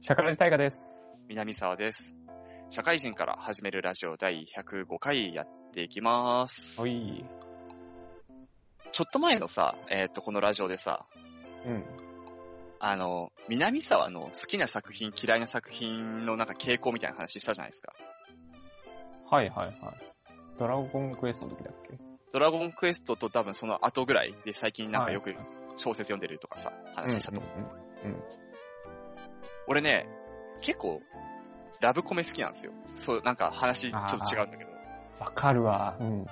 社会人大河です。南沢です。社会人から始めるラジオ第105回やっていきます。おい。ちょっと前のさ、えっ、と、このラジオでさ、うん。あの、南沢の好きな作品、嫌いな作品のなんか傾向みたいな話したじゃないですか。はいはいはい。ドラゴンクエストの時だっけ？ドラゴンクエストと多分その後ぐらいで最近なんかよくはい小説読んでるとかさ、話したと思う。うんうん俺ね、結構、ラブコメ好きなんですよ。そう、なんか話ちょっと違うんだけど。うん。わかるわ。うん。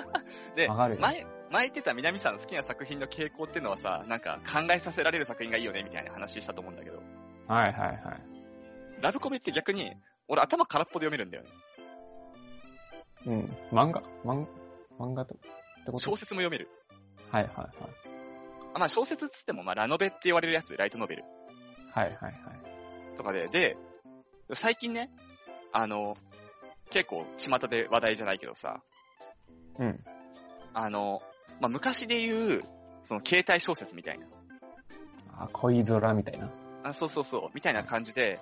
で、前、前言ってた南さんの好きな作品の傾向っていうのはさ、なんか考えさせられる作品がいいよねみたいな話したと思うんだけど、はいはいはい。ラブコメって逆に、俺頭空っぽで読めるんだよね。うん。漫画？漫漫画とってこと？小説も読める。はいはいはい。あまあ小説っつっても、まあラノベって言われるやつ、ライトノベルはいはいはい。とかで、で、最近ね、あの、結構巷で話題じゃないけどさ、うん。あの、まあ昔で言う、その携帯小説みたいな、あ、恋空みたいな。あそうそうそう、みたいな感じで、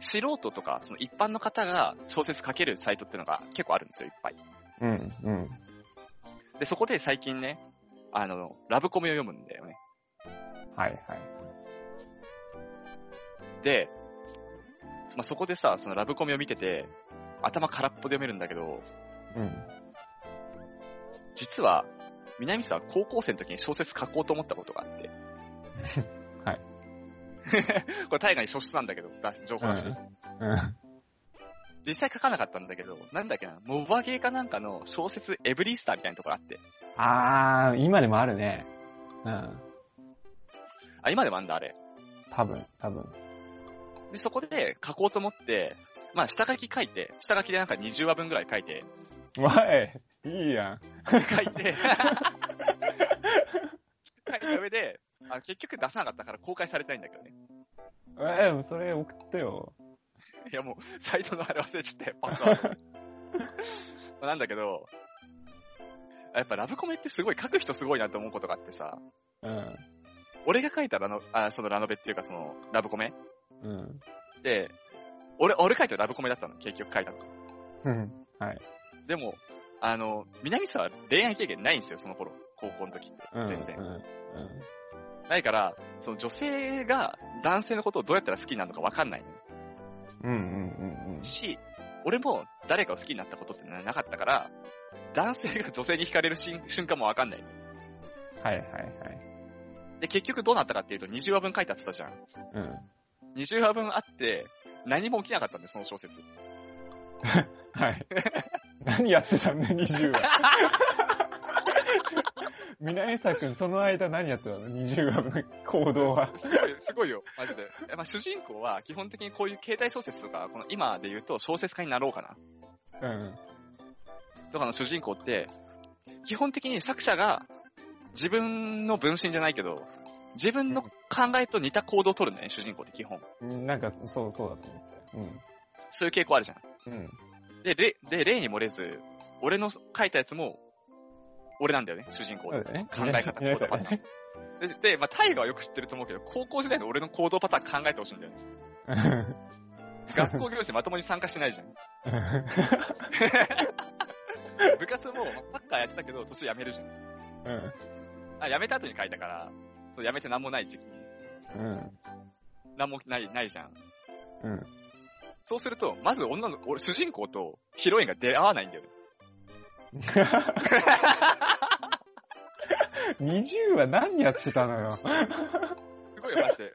素人とか、その一般の方が小説書けるサイトっていうのが結構あるんですよ、いっぱい。うんうん。で、そこで最近ね、あの、ラブコメを読むんだよね。はいはい。で、まあ、そこでさ、そのラブコメを見てて、頭空っぽで読めるんだけど、うん。実は、南沢高校生の時に小説書こうと思ったことがあって。はい。これ大河に書出なんだけど、だ情報だし、うん。実際書かなかったんだけど、なんだっけな、モバゲーかなんかの小説エブリースターみたいなとこあって。あー、今でもあるね。うん。あ、今でもあんだ、あれ。多分、多分。で、そこで書こうと思って、まあ、下書き書いて、下書きでなんか20話分ぐらい書いて、わい、いいやん。書いて、書いた上で、あ結局出さなかったから公開されてないんだけどね。えー、それ送ってよ。いやもう、サイトのあれ忘れちゃって、パスワード。ま あなんだけど、やっぱラブコメってすごい書く人すごいなと思うことがあってさ、うん。俺が書いたラノ、あそのラノベっていうかそのラブコメうん。で、俺、俺書いたラブコメだったの、結局書いたの。うん。はい。でも、あの、南沢恋愛経験ないんですよ、その頃。高校の時ってうん。。全然。うん。ないから、その女性が男性のことをどうやったら好きになるのかわかんないうん。うん。うん。うん。し、俺も誰かを好きになったことってなかったから、男性が女性に惹かれる瞬間もわかんないはいはいはい。で、結局どうなったかっていうと、20話分書いたって言ったじゃん。うん。20話分あって、何も起きなかったんだよ、その小説。はい。何やってたんだ、20話。南沢くん、その間何やってたの ?20 話分、行動は。すすごい、すごいよ、マジで。えまあ、主人公は基本的にこういう携帯小説とか、この今で言うと小説家になろうかな。うん。とかの主人公って、基本的に作者が自分の分身じゃないけど、自分の考えと似た行動を取るんだよね、主人公って基本。うんなんか、そう、そうだと思った。そういう傾向あるじゃん。うん。うん。で、例、で、例に漏れず、俺の書いたやつも、俺なんだよね、主人公で。そうだよね。考え方行動パターンで、でまあ、タイガはよく知ってると思うけど、高校時代の俺の行動パターン考えてほしいんだよね。学校行事まともに参加してないじゃん。部活も、まあサッカーやってたけど、途中やめるじゃん。うん。あ、やめた後に書いたから、そう、やめてなんもない時期に、うん。なんもない、ないじゃん。うん。そうすると、まず女の、俺、主人公とヒロインが出会わないんだよね。20話何やってたのよ。すごいよ、マジで。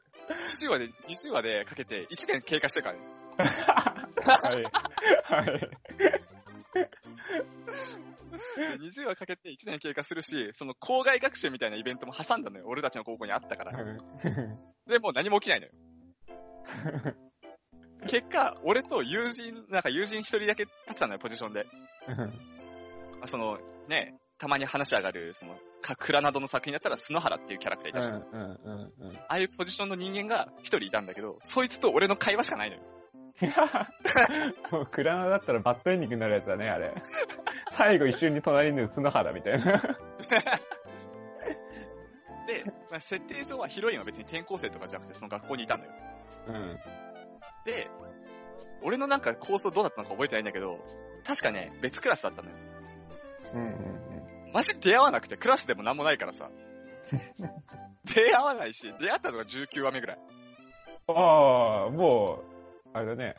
20話で、20話でかけて1年経過してるからね。はい。はい。で20話かけて1年経過するし、その校外学習みたいなイベントも挟んだのよ。俺たちの高校にあったから。で、もう何も起きないのよ。結果、俺と友人、なんか友人一人だけ立ってたのよ、ポジションで。まあ、その、ね、たまに話上がる、その、か、蔵などの作品だったら、スノハラっていうキャラクターいたじゃん。ああいうポジションの人間が一人いたんだけど、そいつと俺の会話しかないのよ。もう、クラナだったらバッドエンディングになるやつだね、あれ。最後一瞬に隣にいる角肌みたいな。で、まあ、設定上はヒロインは別に転校生とかじゃなくてその学校にいたのよ。うん。で、俺のなんか構想どうだったのか覚えてないんだけど、確かね、別クラスだったのよ。うんうんマジ出会わなくて、クラスでもなんもないからさ。出会わないし、出会ったのが19話目ぐらい。うん。ああ、もう、あれだね。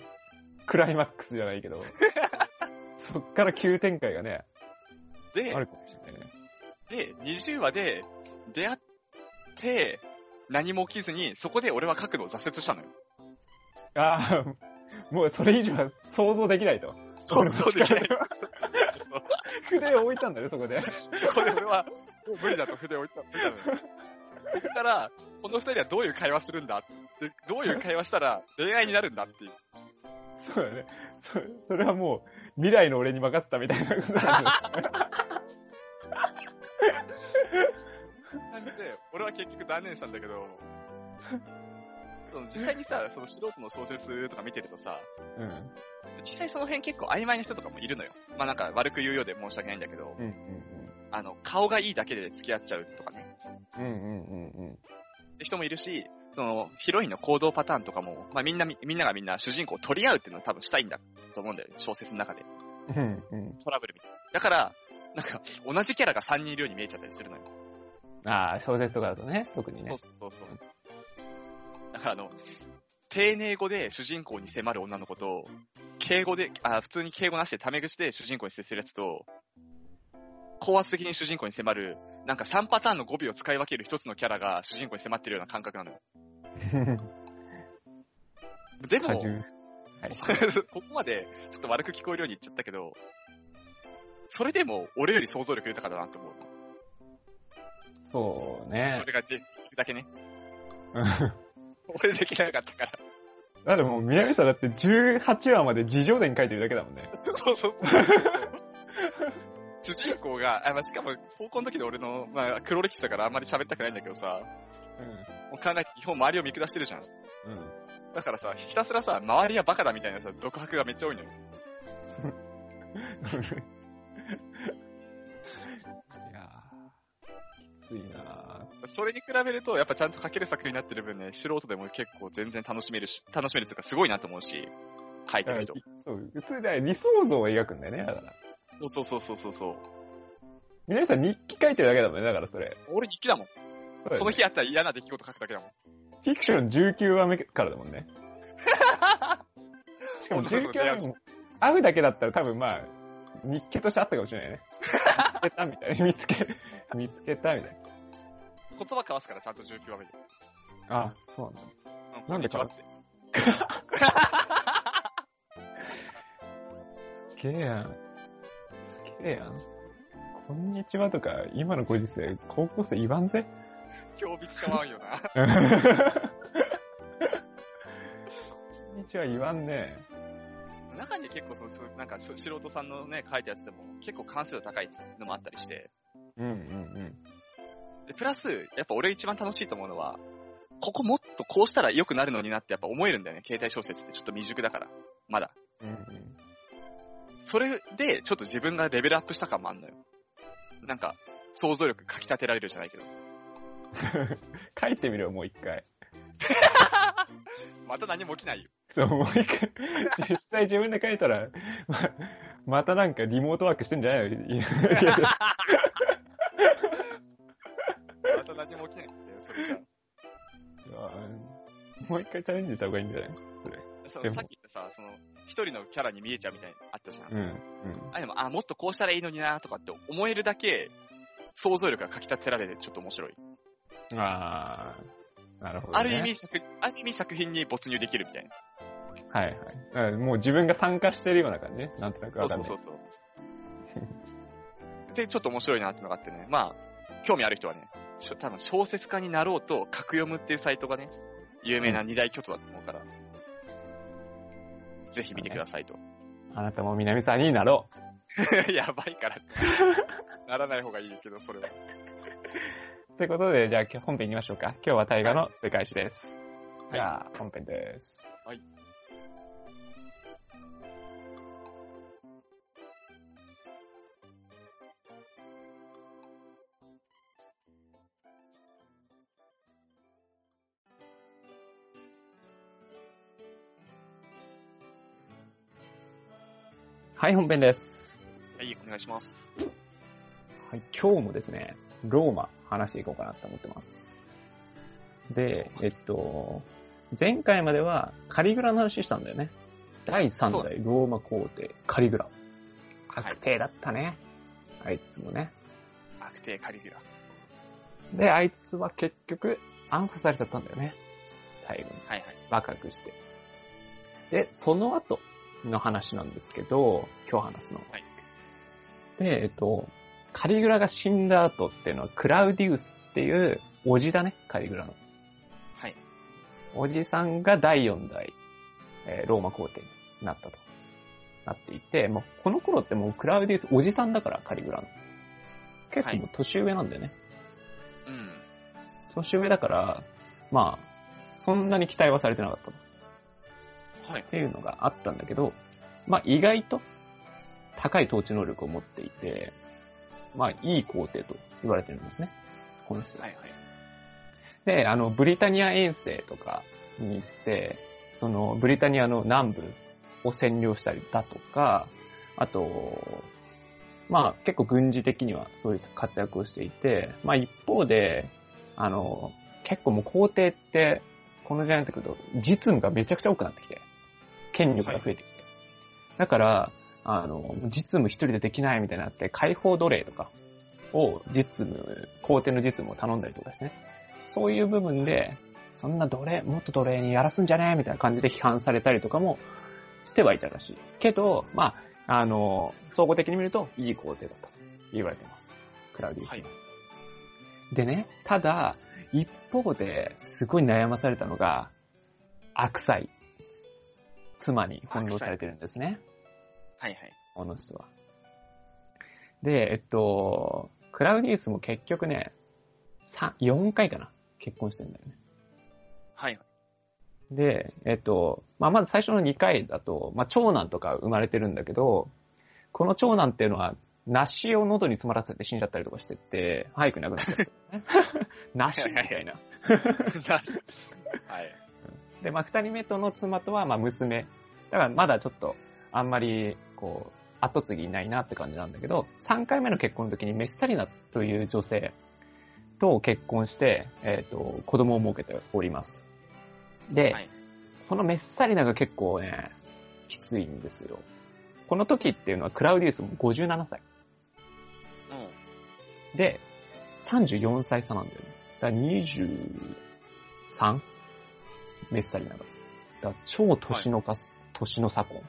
クライマックスじゃないけど。そっから急展開がね、であ、るかもしれないね。で、20話で出会って、何も起きずに、そこで俺は角度を挫折したのよ。ああ、もうそれ以上は想像できないと。想像できない。そう筆を置いたんだね、そこで。そ こで俺は、もう無理だと筆を置いた、置いたのよ。そしたら、この二人はどういう会話するんだ？でどういう会話したら恋愛になるんだっていう。そうだね。そそれはもう、未来の俺に任せたみたいなことなんだ感じで、俺は結局断念したんだけど、実際にさ、その素人の小説とか見てるとさ、うん。実際その辺結構曖昧な人とかもいるのよ。まあなんか悪く言うようで申し訳ないんだけど、うんうんあの、顔がいいだけで付き合っちゃうとかね。うん。うんうんうんうん。って人もいるし、その、ヒロインの行動パターンとかも、まあみんな、みんながみんな主人公を取り合うっていうのは多分したいんだと思うんだよね。小説の中で。うんうん。トラブルみたいな。だから、なんか、同じキャラが3人いるように見えちゃったりするのよ。ああ、小説とかだとね、特にねそう。そうそう。だからあの、丁寧語で主人公に迫る女の子と、敬語で、あ、普通に敬語なしでタメ口で主人公に接するやつと、高圧的に主人公に迫る、なんか3パターンの語尾を使い分ける一つのキャラが主人公に迫ってるような感覚なのよ。でも。はい。ここまでちょっと悪く聞こえるように言っちゃったけど、それでも俺より想像力豊かだなって思う。そうね。俺ができるだけね。う ん俺できなかったから。だってもう、南さんだって18話まで自叙伝書いてるだけだもんね。そうそうそう。主人公が、あまあ、しかも高校の時の俺の、まあ、黒歴史だからあんまり喋りたくないんだけどさ、もう考えて基本周りを見下してるじゃん。うん。うん。だからさ、ひたすらさ、周りはバカだみたいなさ、独白がめっちゃ多いのよ。いやー、きついなそれに比べると、やっぱちゃんと書ける作品になってる分ね、素人でも結構全然楽しめるし、楽しめるっていうかすごいなと思うし、書いてる人。そう、普通で理想像を描くんだよね、だから。そうそうそうそうそう。南さん日記書いてるだけだもんね、だからそれ。俺日記だもん。その日あったら嫌な出来事書くだけだもん。フィクション19話目からだもんね。しかも19話目も、会うだけだったら多分まあ、日記としてあったかもしれないね。見つけたみたいな。見つけ、見つけたみたい言葉交わすからちゃんと19話目で。な。あ、そうなんだ。うなんでこんにちはって。けえやん。けえやん。こんにちはとか、今のご時世、高校生言わんぜ。今日日使わんよな。こんにちは言わんね。中に結構そう、そうなんかし素人さんのね、書いたやつでも結構完成度高いのもあったりして。うんうんで、プラス、やっぱ俺一番楽しいと思うのは、ここもっとこうしたら良くなるのになってやっぱ思えるんだよね。携帯小説ってちょっと未熟だから。まだ。うん。うんうん。それで、ちょっと自分がレベルアップした感もあんのよ。なんか、想像力かき立てられるじゃないけど。書いてみろよ、もう一回。また何も起きないよ。そう、もう一回。実際自分で書いたら、ま、またなんかリモートワークしてんじゃないの？いやいやまた何も起きないって、それじゃ。もう一回チャレンジした方がいいんじゃない？それ。そのさっき言ったさ、その、一人のキャラに見えちゃうみたいなのあったじゃん。うん。うん。あ、でも、あ、もっとこうしたらいいのになとかって思えるだけ、想像力がかき立てられてちょっと面白い。あー、なるほど、ね。ある意味作、ある意味作品に没入できるみたいな。はいはい。もう自分が参加してるような感じね。なんとなくそうわかんない。そうそうそう。で、ちょっと面白いなってのがあってね。まあ、興味ある人はね、多分小説家になろうと、格読むっていうサイトがね、有名な二大巨頭だと思うから、ぜひ見てくださいと。あなたも南さんになろう。やばいから。ならない方がいいけど、それは。ということで、じゃあ本編行きましょうか。今日は大河の世界史です。いじゃあ、本編です。はい。はい、本編です。はい、お願いします。はい、今日もですね、ローマ話していこうかなと思ってます。で、えっと、前回まではカリグラの話したんだよね。第3そう代ローマ皇帝カリグラ。はい悪帝だったね。あいつもね。悪帝カリギュラ。で、あいつは結局暗殺されちゃったんだよね。最後に。はいはい。若くして。で、その後の話なんですけど、今日話すの。はいで、えっと、カリグラが死んだ後っていうのは、クラウディウスっていう、おじだね、カリグラの。はい。おじさんが第4代、えーローマ皇帝になったと。なっていて、もうこの頃ってもうクラウディウスおじさんだから、カリグラの。結構もう年上なんだよね。うん。年上だから、まあ、そんなに期待はされてなかったっ。ていうのがあったんだけど、まあ意外と高い統治能力を持っていて、まあいい皇帝と言われてるんですね。この人は。はいはい。で、あの、ブリタニア遠征とかに行って、その、ブリタニアの南部を占領したりだとか、あと、まあ結構軍事的にはそういう活躍をしていて、まあ一方で、あの、結構もう皇帝って、この時代になってくると、実務がめちゃくちゃ多くなってきて、権力が増えてきて。だから、あの、実務一人でできないみたいになって、解放奴隷とかを実務、皇帝の実務を頼んだりとかしてね。そういう部分で、そんな奴隷、もっと奴隷にやらすんじゃねえみたいな感じで批判されたりとかもしてはいたらしい。けど、まあ、あの、総合的に見ると、いい皇帝だったと言われています。クラウディウスは。はいでね、ただ、一方で、すごい悩まされたのが、悪妻。妻に翻弄されてるんですね。はいはい。この人は。で、えっと、クラウディウスも結局ね、3、4回かな結婚してるんだよね。はいはい。で、えっと、まあ、まず最初の2回だと、まあ、長男とか生まれてるんだけど、この長男っていうのは、梨を喉に詰まらせて死んじゃったりとかしてて、早く亡くなっちゃった、ね。梨みたいな。はい。で、まあ、二人目との妻とは、まあ、娘。だからまだちょっと、あんまり、こう、後継ぎいないなって感じなんだけど、3回目の結婚の時にメッサリナという女性と結婚して、えっ、と、子供を設けております。で、はいこのメッサリナが結構ね、きついんですよ。この時っていうのはクラウディウスも57歳。うん。で、34歳差なんだよね。だから 23? メッサリナが。だ超年のか、年の差婚。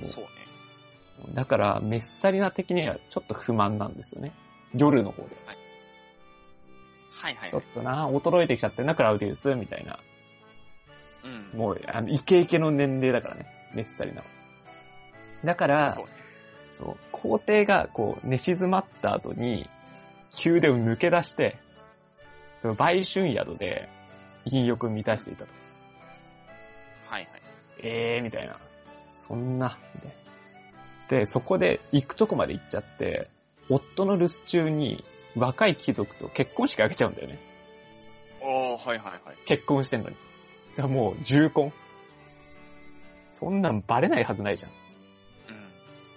そうそうね。だから、メッサリナ的にはちょっと不満なんですよね。夜の方で。はいはいちょっとな、衰えてきちゃってるな、クラウディウス、みたいな。うん。もう、あの、イケイケの年齢だからね、メッサリナは。だから、そうね。そう、皇帝がこう寝静まった後に、宮殿を抜け出して、その売春宿で陰欲を満たしていたと。はいはい。ええー、みたいな。そんな、みたいな。で、そこで行くとこまで行っちゃって、夫の留守中に若い貴族と結婚式挙げちゃうんだよね。おー、はいはいはい。結婚してんのに。だからもう重婚。そんなんバレないはずないじゃん。うん。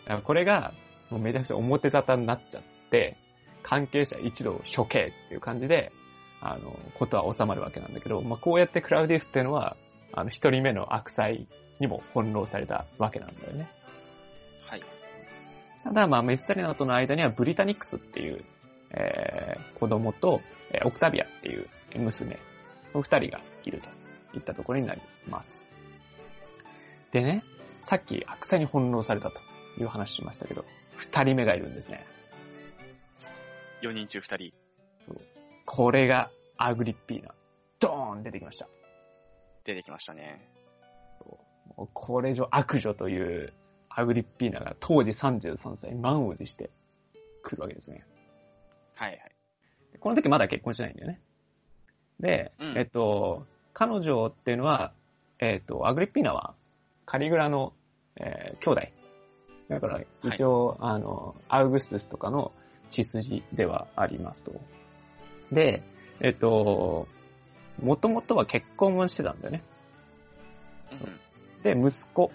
だからこれが、もうめちゃくちゃ表沙汰になっちゃって、関係者一同処刑っていう感じで、あの、ことは収まるわけなんだけど、まあ、こうやってクラウディウスっていうのは、あの、一人目の悪妻にも翻弄されたわけなんだよね。はい。ただ、まあ、メッサリナとの間にはブリタニックスっていう、えー、子供と、えーオクタビアっていう娘の二人がいるといったところになります。でね、さっき悪妻に翻弄されたという話しましたけど、二人目がいるんですね。4人中2人。そう。これがアグリッピーナ。ドーン出てきました。出てきましたね。これ以上悪女というアグリッピーナが当時33歳満を持して来るわけですね。はいはい。この時まだ結婚してないんだよね。で、うんえっと、彼女っていうのは、えっと、アグリッピーナはカリグラの、えー兄弟。だから、一応、あの、アウグストゥスとかの血筋ではありますと。で、えっと、もともとは結婚もしてたんだよね。で、息子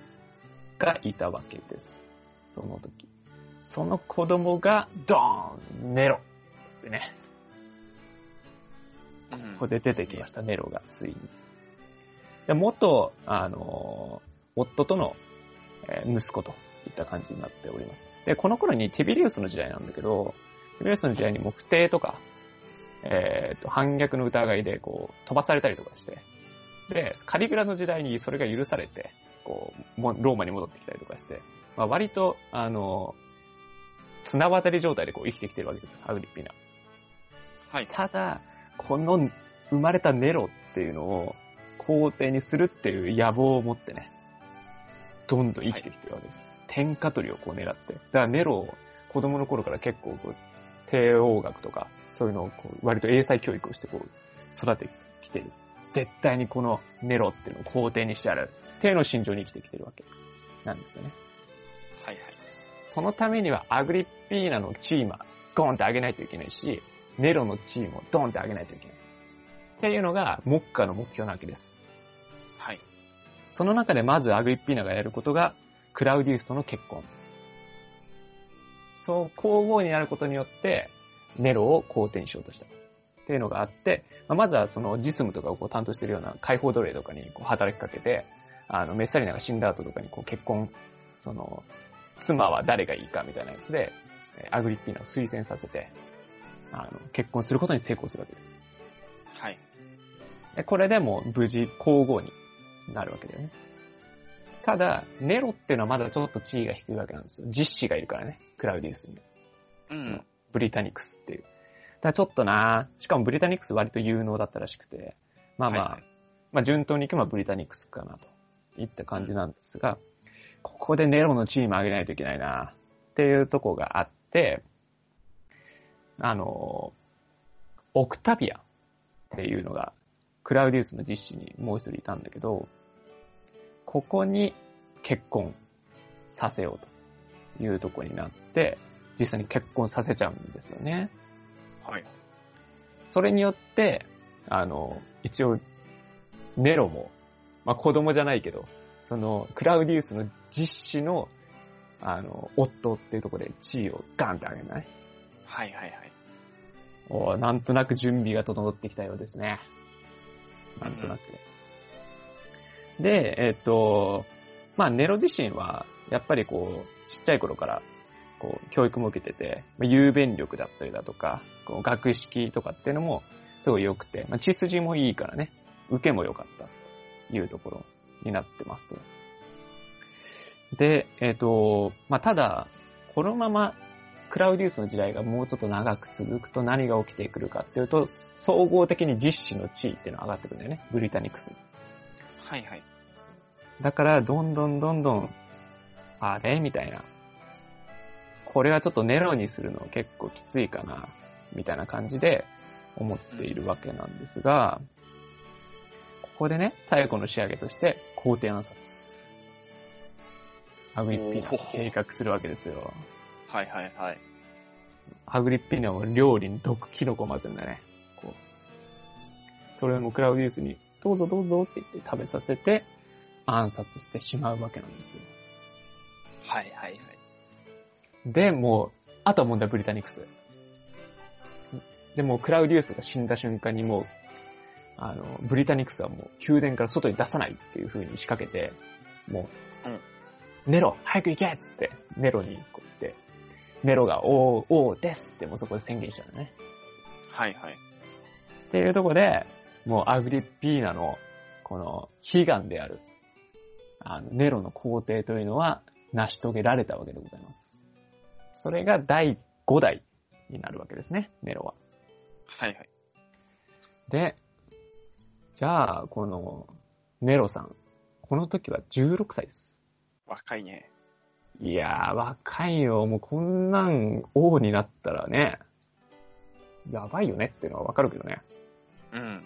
がいたわけです。その時。その子供が、ドーンネロってね。うんここで出てきました、ネロが、ついに。で元、あのー夫との、えー息子といった感じになっております。で、この頃にティビリウスの時代なんだけど、ティビリウスの時代にも不定とか、えっ、と、反逆の疑いで、こう、飛ばされたりとかして、で、カリグラの時代にそれが許されて、こう、もローマに戻ってきたりとかして、まあ、割と、あのー綱渡り状態でこう生きてきてるわけですよ、アグリッピーナ。はい。ただ、この生まれたネロっていうのを皇帝にするっていう野望を持ってね、どんどん生きてきてるわけですよ。天下取りをこう狙って。だからネロを子供の頃から結構こう、帝王学とか、そういうのをこう割と英才教育をしてこう、育ててきてる。絶対にこのネロっていうのを皇帝にしてやる。っていうのを心情に生きてきてるわけなんですよね。はいはい。そのためにはアグリッピーナのチームはゴンって上げないといけないし、ネロのチームをドンって上げないといけない。っていうのが、目下の目標なわけです。はい。その中でまずアグリッピーナがやることが、クラウディウスとの結婚。そう、交互になることによって、ネロを皇帝にしようとした。っていうのがあって、まずはその実務とかをこう担当しているような解放奴隷とかにこう働きかけて、あの、メッサリナが死んだ後とかにこう結婚、その、妻は誰がいいかみたいなやつで、えーアグリッピーナを推薦させて、あの、結婚することに成功するわけです。はい。でこれでもう無事皇后になるわけだよね。ただ、ネロっていうのはまだちょっと地位が低いわけなんですよ。実子がいるからね、クラウディウスに。うん。ブリタニクスっていう。だちょっとなしかもブリタニクス割と有能だったらしくて、まあまあ、はいはいまあ順当に行けばブリタニクスかなといった感じなんですが、ここでネロのチーム上げないといけないなっていうとこがあって、あの、オクタビアっていうのが、クラウディウスの実子にもう一人いたんだけど、ここに結婚させようというとこになって、実際に結婚させちゃうんですよね。はい。それによって、あの、一応、ネロも、まあ子供じゃないけど、その、クラウディウスの実子の、あの、夫っていうところで地位をガンって上げないはいはいはい。おーなんとなく準備が整ってきたようですね。なんとなく。で、えっ、と、まあ、ネロ自身は、やっぱりこう、ちっちゃい頃から、こう、教育も受けてて、まあ雄弁力だったりだとか、こう学識とかっていうのも、すごい良くて、まあ、血筋もいいからね、受けも良かったというところになってますと。で、えっ、と、まあ、ただ、このままクラウディウスの時代がもうちょっと長く続くと何が起きてくるかっていうと、総合的に実子の地位っていうのが上がってくるんだよね。ブリタニクスに。はいはい。だから、どんどんどんどん、あれ？みたいな。これはちょっとネロにするの結構きついかな、みたいな感じで思っているわけなんですが、ここでね、最後の仕上げとして、皇帝暗殺。アグリッピーナを計画するわけですよ。はいはいはい。アグリッピーナを料理に毒キノコ混ぜるんだね。こう。それもクラウディウスに、どうぞどうぞって言って食べさせて、暗殺してしまうわけなんですよ。はいはいはい。で、もう、あとは問題はブリタニクス。で、もうクラウディウスが死んだ瞬間にもう、あの、ブリタニクスはもう宮殿から外に出さないっていう風に仕掛けて、もう、うんネロ、早く行けっつって、ネロにこう言って、ネロが、おー、おーですってもうそこで宣言したのね。はいはい。っていうところで、もうアグリッピーナの、この、悲願である、あの、ネロの皇帝というのは、成し遂げられたわけでございます。それが第5代になるわけですね、ネロは。はいはい。で、じゃあ、この、ネロさん、この時は16歳です。若いね。いやー、若いよ。もうこんなん王になったらね、やばいよねっていうのはわかるけどね。うん。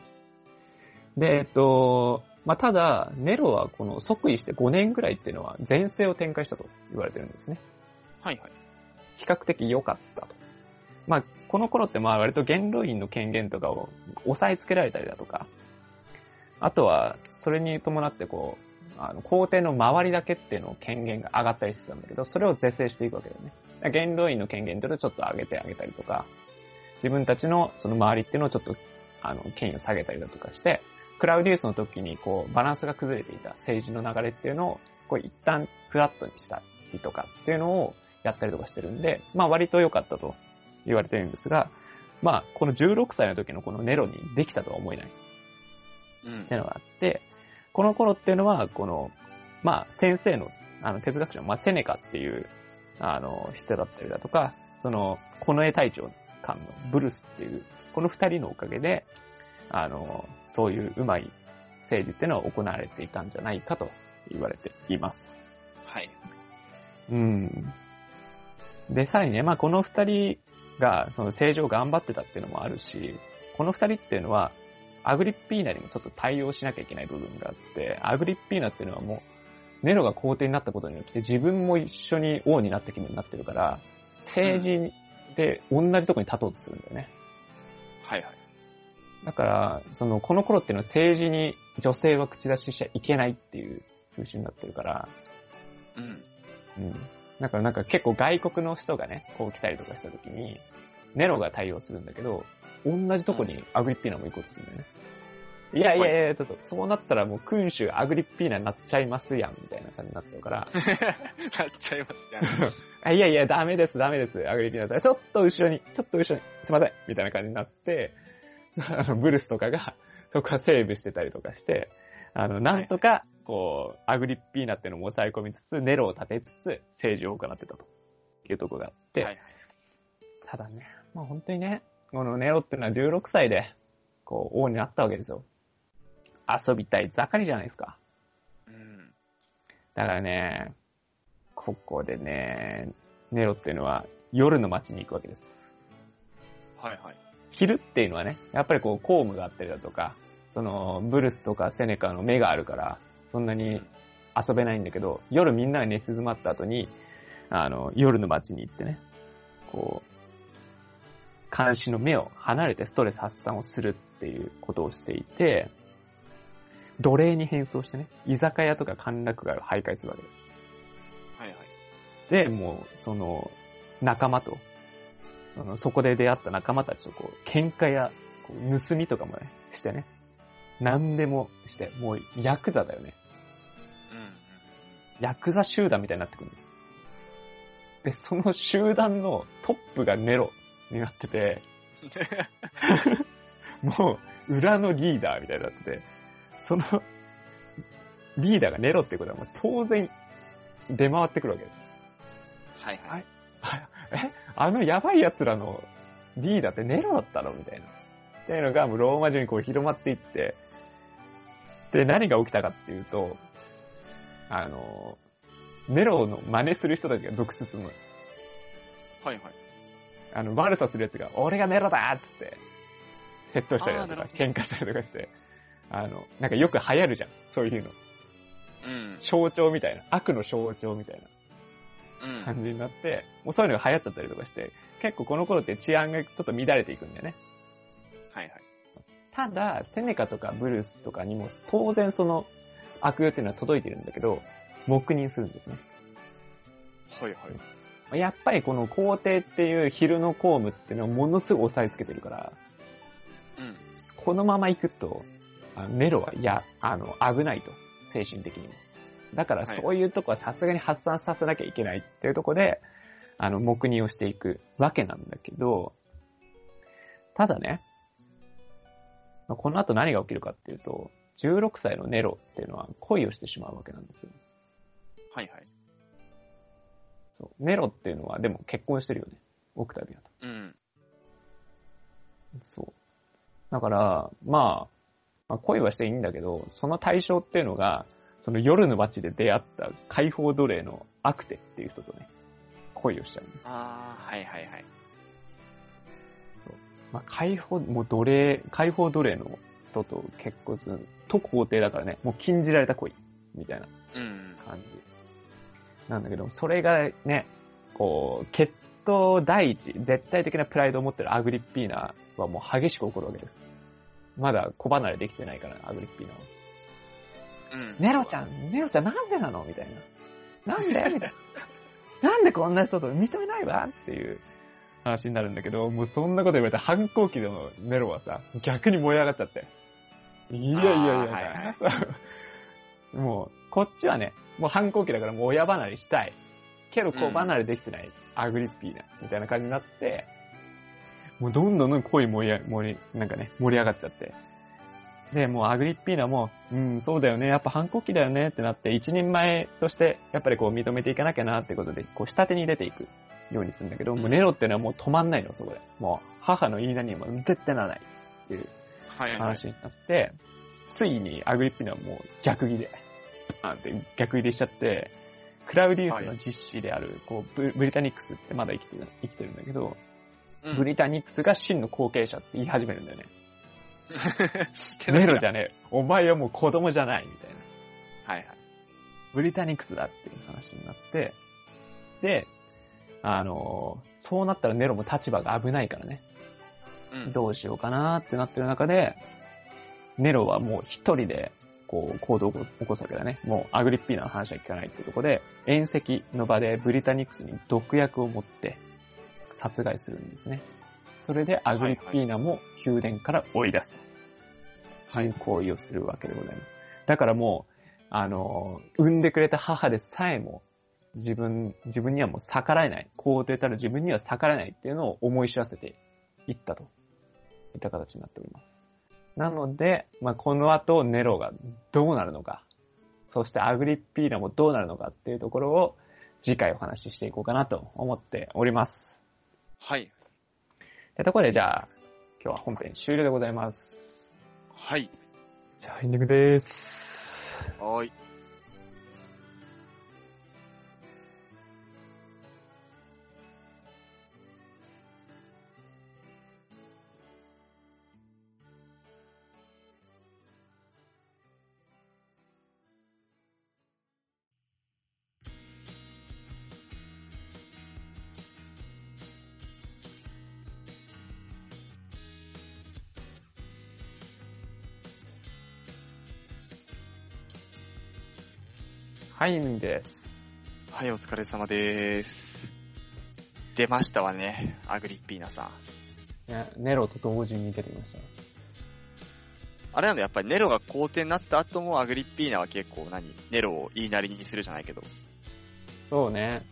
で、えっと、まあ、ただ、ネロはこの即位して5年ぐらいっていうのは前世を展開したと言われてるんですね。はいはい。比較的良かったと。まあ、この頃ってまあ割と元老院の権限とかを押さえつけられたりだとか、あとは、それに伴ってこう、あの、皇帝の周りだけっていうのを権限が上がったりしてたんだけど、それを是正していくわけだよね。元老院の権限っていうのをちょっと上げてあげたりとか、自分たちのその周りっていうのをちょっと、あの、権威を下げたりだとかして、クラウディウスの時にこう、バランスが崩れていた政治の流れっていうのを、こう、一旦フラットにしたりとかっていうのをやったりとかしてるんで、まあ割と良かったと言われてるんですが、まあ、この16歳の時のこのネロにできたとは思えない。うん。っていうのがあって、この頃っていうのは、この、まあ、先生の、あの、哲学者の、まあ、セネカっていう、あの、人だったりだとか、その、こ絵隊長官のブルスっていう、この二人のおかげで、あの、そういううまい政治っていうのは行われていたんじゃないかと言われています。はい。うん。で、さらにね、まあ、この二人が、その政治を頑張ってたっていうのもあるし、この二人っていうのは、アグリッピーナにもちょっと対応しなきゃいけない部分があって、アグリッピーナっていうのはもう、ネロが皇帝になったことによって自分も一緒に王になった気分になってるから、政治で同じとこに立とうとするんだよね。はいはい。だから、その、この頃っていうのは政治に女性は口出ししちゃいけないっていう風習になってるから、うん。うん。だからなんか結構外国の人がね、こう来たりとかした時に、ネロが対応するんだけど、同じとこにアグリッピーナも行こうとするんだよね。いやいやいや、ちょっと、そうなったらもう君主アグリッピーナになっちゃいますやん、みたいな感じになっちゃうから。なっちゃいますやん。いやいや、ダメです、ダメです、アグリッピーナだったら、ちょっと後ろに、ちょっと後ろに、すいません、みたいな感じになって、あの、ブルスとかが、そこはセーブしてたりとかして、あの、なんとか、こう、アグリッピーナっていうのも抑え込みつつ、ネロを立てつつ、政治を行ってたというところがあって、はいはい、ただね、まあ本当にね、このネロっていうのは16歳で、こう、王になったわけですよ。遊びたい盛りじゃないですか。うん。だからね、ここでね、ネロっていうのは夜の街に行くわけです。はいはい。昼っていうのはね、やっぱりこう、公務があったりだとか、その、ブルスとかセネカの目があるから、そんなに遊べないんだけど、夜みんなが寝静まった後に、あの、夜の街に行ってね、こう、監視の目を離れてストレス発散をするっていうことをしていて、奴隷に変装してね、居酒屋とか歓楽街を徘徊するわけです。はいはい。で、もう、その、仲間と、その、そこで出会った仲間たちとこう、喧嘩や、こう盗みとかもね、してね、何でもして、もう、ヤクザだよね。うん。ヤクザ集団みたいになってくるんです。で、その集団のトップがネロになってて、もう、裏のリーダーみたいになってて、その、リーダーがネロってことはもう当然出回ってくるわけです。はいはい。えあのやばい奴らのリーダーってネロだったのみたいな。っていうのがもうローマ中にこう広まっていって、で、何が起きたかっていうと、あの、ネロの真似する人たちが続出するの。はいはい。あの、悪さする奴が、俺がネロだっつって、窃盗したりとか、喧嘩したりとかして、あの、なんかよく流行るじゃん。そういうの。うん。象徴みたいな。悪の象徴みたいな感じになって、うん、もうそういうのが流行っちゃったりとかして、結構この頃って治安がちょっと乱れていくんだよね。はいはい。ただ、セネカとかブルースとかにも当然その悪用っていうのは届いてるんだけど、黙認するんですね。はいはい。やっぱりこの皇帝っていう昼の公務っていうのをものすごい押さえつけてるから、うん。このまま行くと、あのネロは、いや、あの、危ないと。精神的にも。だからそういうとこはさすがに発散させなきゃいけないっていうとこで、あの、黙認をしていくわけなんだけど、ただね、この後何が起きるかっていうと、16歳のネロっていうのは恋をしてしまうわけなんですよ。はいはい。そう。ネロっていうのはでも結婚してるよね。オクタビアと。うん。そう。だから、まあ、まあ、恋はしていいんだけど、その対象っていうのが、その夜の街で出会った解放奴隷のアクテっていう人とね、恋をしちゃうんです。ああ、はいはいはい。そう。まあ、解放、もう奴隷、解放奴隷の人と結婚する、と皇帝だからね、もう禁じられた恋、みたいな感じ。なんだけど、それがね、こう、決闘第一、絶対的なプライドを持ってるアグリッピーナはもう激しく怒るわけです。まだ小離れできてないから、アグリッピーナは。うん。ネロちゃん、ネロちゃんなんでなの？みたいな。なんで？みたいな。なんでこんな人と認めないわ？っていう話になるんだけど、もうそんなこと言われたら反抗期でのネロはさ、逆に燃え上がっちゃって。いやいやいや、はいもう、こっちはね、もう反抗期だからもう親離れしたい。けど子離れできてない、アグリッピーナ、みたいな感じになって、もうどんどん恋盛り、盛り、なんかね、盛り上がっちゃって。で、もうアグリッピーナも、うん、そうだよね、やっぱ反抗期だよねってなって、一人前として、やっぱりこう認めていかなきゃなってことで、こう下手に出ていくようにするんだけど、もうネロってのはもう止まんないの、そこで。もう母の言いなりにも絶対ならないっていう。話になって、ついにアグリッピーナはもう逆ギレ。あって逆ギレしちゃって、クラウディウスの実子である、こうブ、ブリタニックスってまだ生きてる、生きてるんだけど、うんブリタニックスが真の後継者って言い始めるんだよね。手ネロじゃねえ。お前はもう子供じゃない、みたいな。はいはい。ブリタニックスだっていう話になって、で、あのーそうなったらネロも立場が危ないからね。うん。どうしようかなってなってる中で、ネロはもう一人で、こう、行動を起こすわけだね。もう、アグリッピーナの話は聞かないっていうところで、宴席の場でブリタニクスに毒薬を持って殺害するんですね。それでアグリッピーナも宮殿から追い出すという行為をするわけでございます。だからもう、あの、産んでくれた母でさえも、自分、自分にはもう逆らえない。皇帝たる自分には逆らえないっていうのを思い知らせていったと。いった形になっております。なので、まあ、この後ネロがどうなるのか、そしてアグリッピーナもどうなるのかっていうところを次回お話ししていこうかなと思っております。はい。ってところでじゃあ、今日は本編終了でございます。はい。じゃあエンディングです。はーい。です。はい、お疲れ様です。出ましたわね、アグリッピーナさん。ねネロと同時に出てきました。あれなんだ、やっぱりネロが皇帝になった後もアグリッピーナは結構何ネロを言いなりにするじゃないけど。そうね。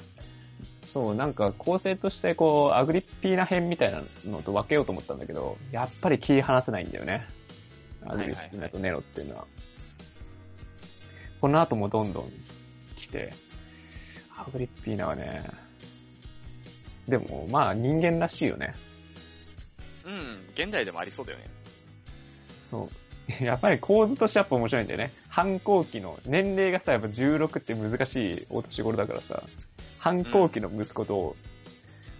そう、なんか構成としてこう、アグリッピーナ編みたいなのと分けようと思ったんだけど、やっぱり切り離せないんだよね。アグリッピーナとネロっていうのは。この後もどんどん来て、アグリッピーナはね、でもまあ人間らしいよね。うん、現代でもありそうだよね。そう。やっぱり構図としてやっぱ面白いんだよね。反抗期の、年齢がさ、やっぱ16って難しいお年頃だからさ、反抗期の息子と、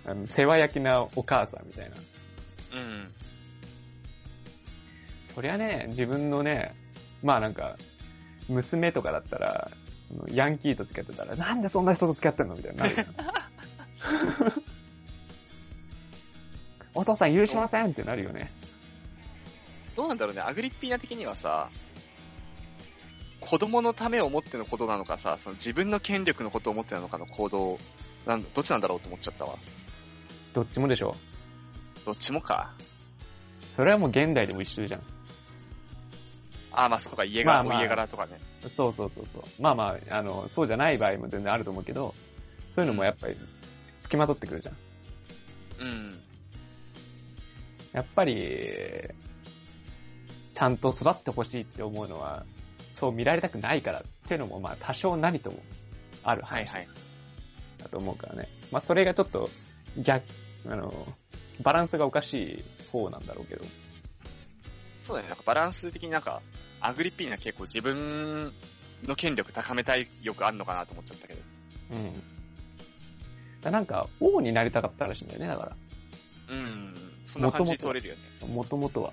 あの世話焼きなお母さんみたいな。うん。そりゃね、自分のね、まあなんか、娘とかだったら、ヤンキーと付き合ってたら、なんでそんな人と付き合ってんのみたいになる お父さん許しませんってなるよね。どうなんだろうね、アグリッピーナ的にはさ、子供のためを思ってのことなのかさ、その自分の権力のことを思ってなのかの行動、なんどっちなんだろうと思っちゃったわ。どっちもでしょ。どっちもか。それはもう現代でも一緒じゃん。ああ、まあそうか、家柄、まあまあ家柄とかね。そうそうそうそう。まあまあ、あの、そうじゃない場合も全然あると思うけど、そういうのもやっぱり、付きまとってくるじゃん。うん。やっぱり、ちゃんと育ってほしいって思うのは、そう見られたくないからっていうのも、まあ多少何ともある話はいはい。だと思うからね。まあそれがちょっと逆、あの、バランスがおかしい方なんだろうけど。そうだね、なんかバランス的になんか、アグリッピーナ結構自分の権力高めたい欲あんのかなと思っちゃったけど。うん。だなんか、王になりたかったらしいんだよね、だから。うん。そんな感じ取れるよね。もともとは。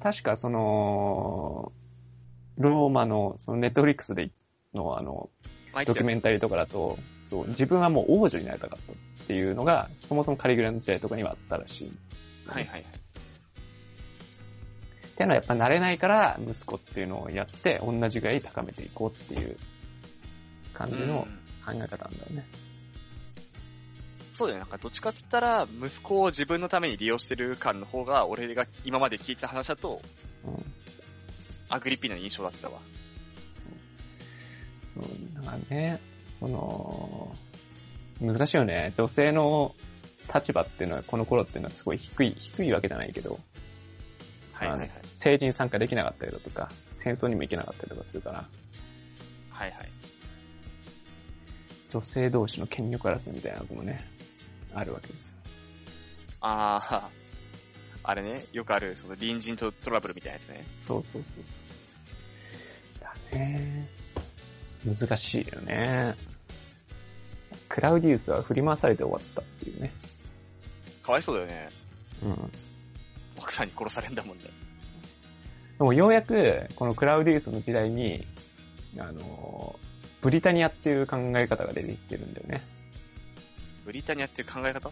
確かその、ローマの、そのネットフリックスでのあの、まあドキュメンタリーとかだと、そう、自分はもう王女になりたかったっていうのが、そもそもカリグラの時代とかにはあったらしい。はいはいはい。っていうのはやっぱ慣れないから、息子っていうのをやって、同じぐらい高めていこうっていう感じのうん考え方なんだよね。そうだよね。なんかどっちかっつったら、息子を自分のために利用してる感の方が、俺が今まで聞いてた話だと、うん。アグリッピーナの印象だったわ。そう、だからね、その、難しいよね。女性の立場っていうのは、この頃っていうのはすごい低い、低いわけじゃないけど、はいはいはい。政治に参加できなかったりだとか、戦争にも行けなかったりとかするから、はいはい。女性同士の権力争いみたいなのもね、あるわけですよ。ああ、あれね、よくある、その隣人とトラブルみたいなやつね。そうそうそうそう。だね。難しいよね。クラウディウスは振り回されて終わったっていうね。かわいそうだよね。うん。奥さんに殺されんだもんね。でもようやく、このクラウディウスの時代に、あの、ブリタニアっていう考え方が出てきてるんだよね。ブリタニアっていう考え方？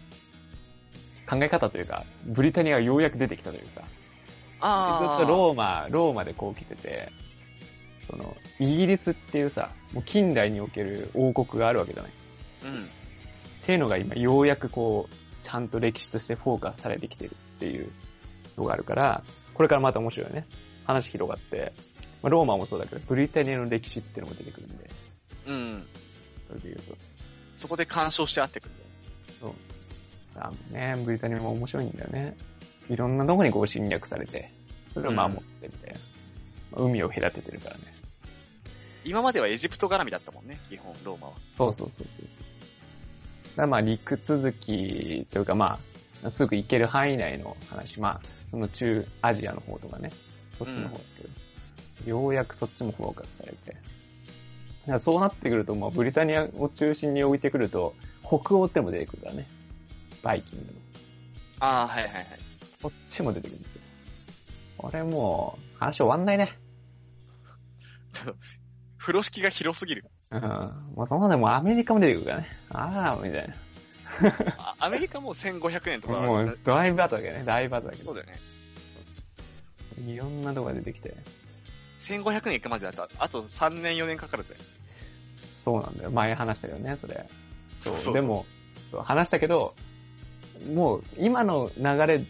考え方というか、ブリタニアがようやく出てきたというか、あずっとローマ、ローマでこう来てて、その、イギリスっていうさ、もう近代における王国があるわけじゃない。うん。っていうのが今ようやくこう、ちゃんと歴史としてフォーカスされてきてるっていうのがあるから、これからまた面白いよね。話広がって、まあ、ローマもそうだけど、ブリタニアの歴史っていうのも出てくるんで、うん。それで言うと。そこで干渉して会ってくるんだよ。そう。あのね、ブリタニアも面白いんだよね。いろんなとこにこう侵略されて、それを守ってみたいな。まあ海を隔ててるからね。今まではエジプト絡みだったもんね、基本、ローマは。そうそうそうそうそう。だからまあ陸続きというかまあ、すぐ行ける範囲内の話、まあ、その中アジアの方とかね、そっちの方だけど、ようやくそっちもフォーカスされて。だからそうなってくると、まあブリタニアを中心に置いてくると、北欧ってのも出てくるからね。バイキングの。ああ、はいはいはい。こっちも出てくるんですよ。これもう、話終わんないね。ちょっと、風呂敷が広すぎる。うん。もうそのでもアメリカも出てくるからね。ああ、みたいあアメリカもう1500年とな。か。もう、だいぶ後だけどね。だいぶ後だけど。そうだよね。いろんなとこが出てきて。1500年行くまでだったら、あと3年4年かかるぜ。そうなんだよ。前話したけどね、それ。そう。そうそうそうでも、そう話したけど、もう、今の流れ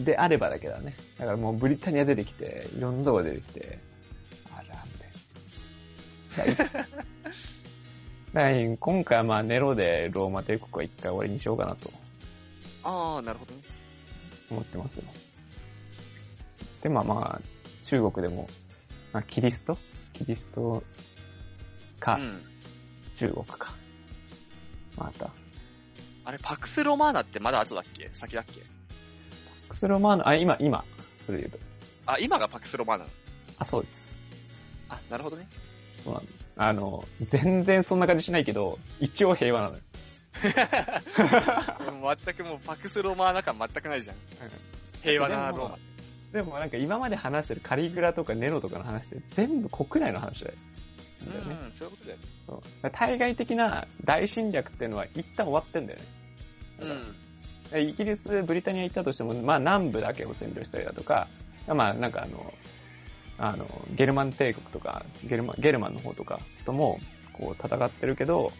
であればだけだね。だからもうブリタニア出てきて、いろんなとこ出てきて、あら、みたいな。今回はまあネロでローマ帝国は一回終わりにしようかなとああ、なるほどね。思ってますよ。で、まあまあ、中国でも、まあ、キリスト？キリストか、うん。中国か。また。あれ、パクスロマーナってまだ後だっけ？先だっけ？パクスロマーノ、あ、今、今、それで言うと。あ、今がパクスロマーナあ、そうです。あ、なるほどね。そうなんです。あの、全然そんな感じしないけど、一応平和なのよ。全くもうパクスロマーナ感全くないじゃん。平和なローマ。でもなんか今まで話してるカリグラとかネロとかの話って全部国内の話だよ。うだよね。ん、そういうことだよね。対外的な大侵略っていうのは一旦終わってんだよね。うん。イギリス、ブリタニア行ったとしても、まあ南部だけを占領したりだとか、まあなんかあの、あの、ゲルマン帝国とか、ゲルマン、ゲルマンの方とかとも、こう戦ってるけど、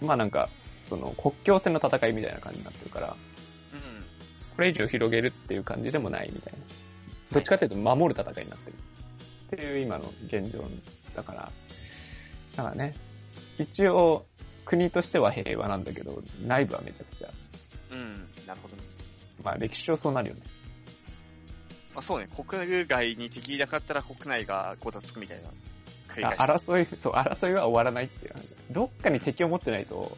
まあなんか、その国境線の戦いみたいな感じになってるから、うん。これ以上広げるっていう感じでもないみたいな。どっちかっていうと守る戦いになってる。っていう今の現状だから。だからね、一応国としては平和なんだけど、内部はめちゃくちゃ、うん。なるほどね。まあ歴史上そうなるよね。まあそうね、国外に敵いなかったら国内がごたつくみたいな。争い、そう、争いは終わらないっていう話。どっかに敵を持ってないと、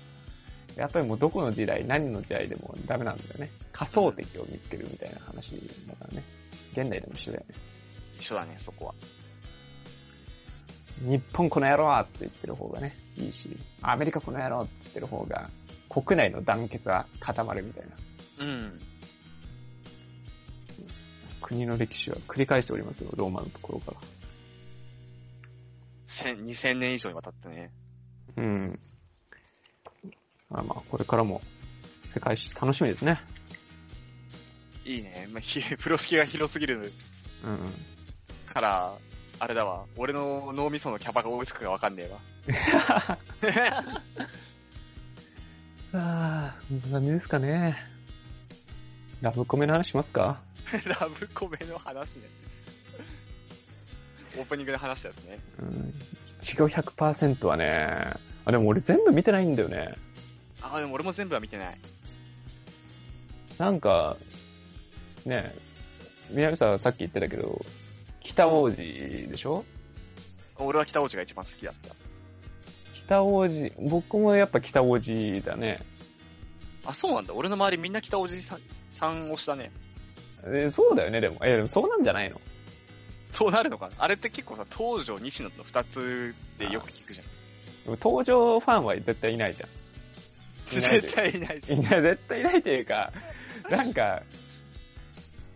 やっぱりもうどこの時代、何の時代でもダメなんだよね。仮想敵を見つけるみたいな話だからね。現代でも一緒だよね。一緒だね、そこは。日本この野郎って言ってる方がね、いいし、アメリカこの野郎って言ってる方が、国内の団結は固まるみたいな。うん。国の歴史は繰り返しておりますよ、ローマのところから。千、二千年以上にわたってね。うん。まあまあ、これからも世界史楽しみですね。いいね。まあ、ひ 風呂敷が広すぎるうんうん。から、あれだわ。俺の脳みそのキャパが追いつくかわかんねえわ。ああ、こんな感じですかね。ラブコメの話しますか？ラブコメの話ね。オープニングで話したやつね。うん。いちご100%はね、あ、でも俺全部見てないんだよね。あ、でも俺も全部は見てない。なんか、ね、南さんさっき言ってたけど、北王子でしょ？俺は北王子が一番好きだった。北王子、僕もやっぱ北王子だね。あ、そうなんだ。俺の周りみんな北王子さんさん推しだね。えそうだよね、でも。え、でもそうなんじゃないの？そうなるのかな？あれって結構さ、東条、西野の二つでよく聞くじゃん。でも登場ファンは絶対いないじゃん。絶対いないしい。ない、絶対いないというか、なんか、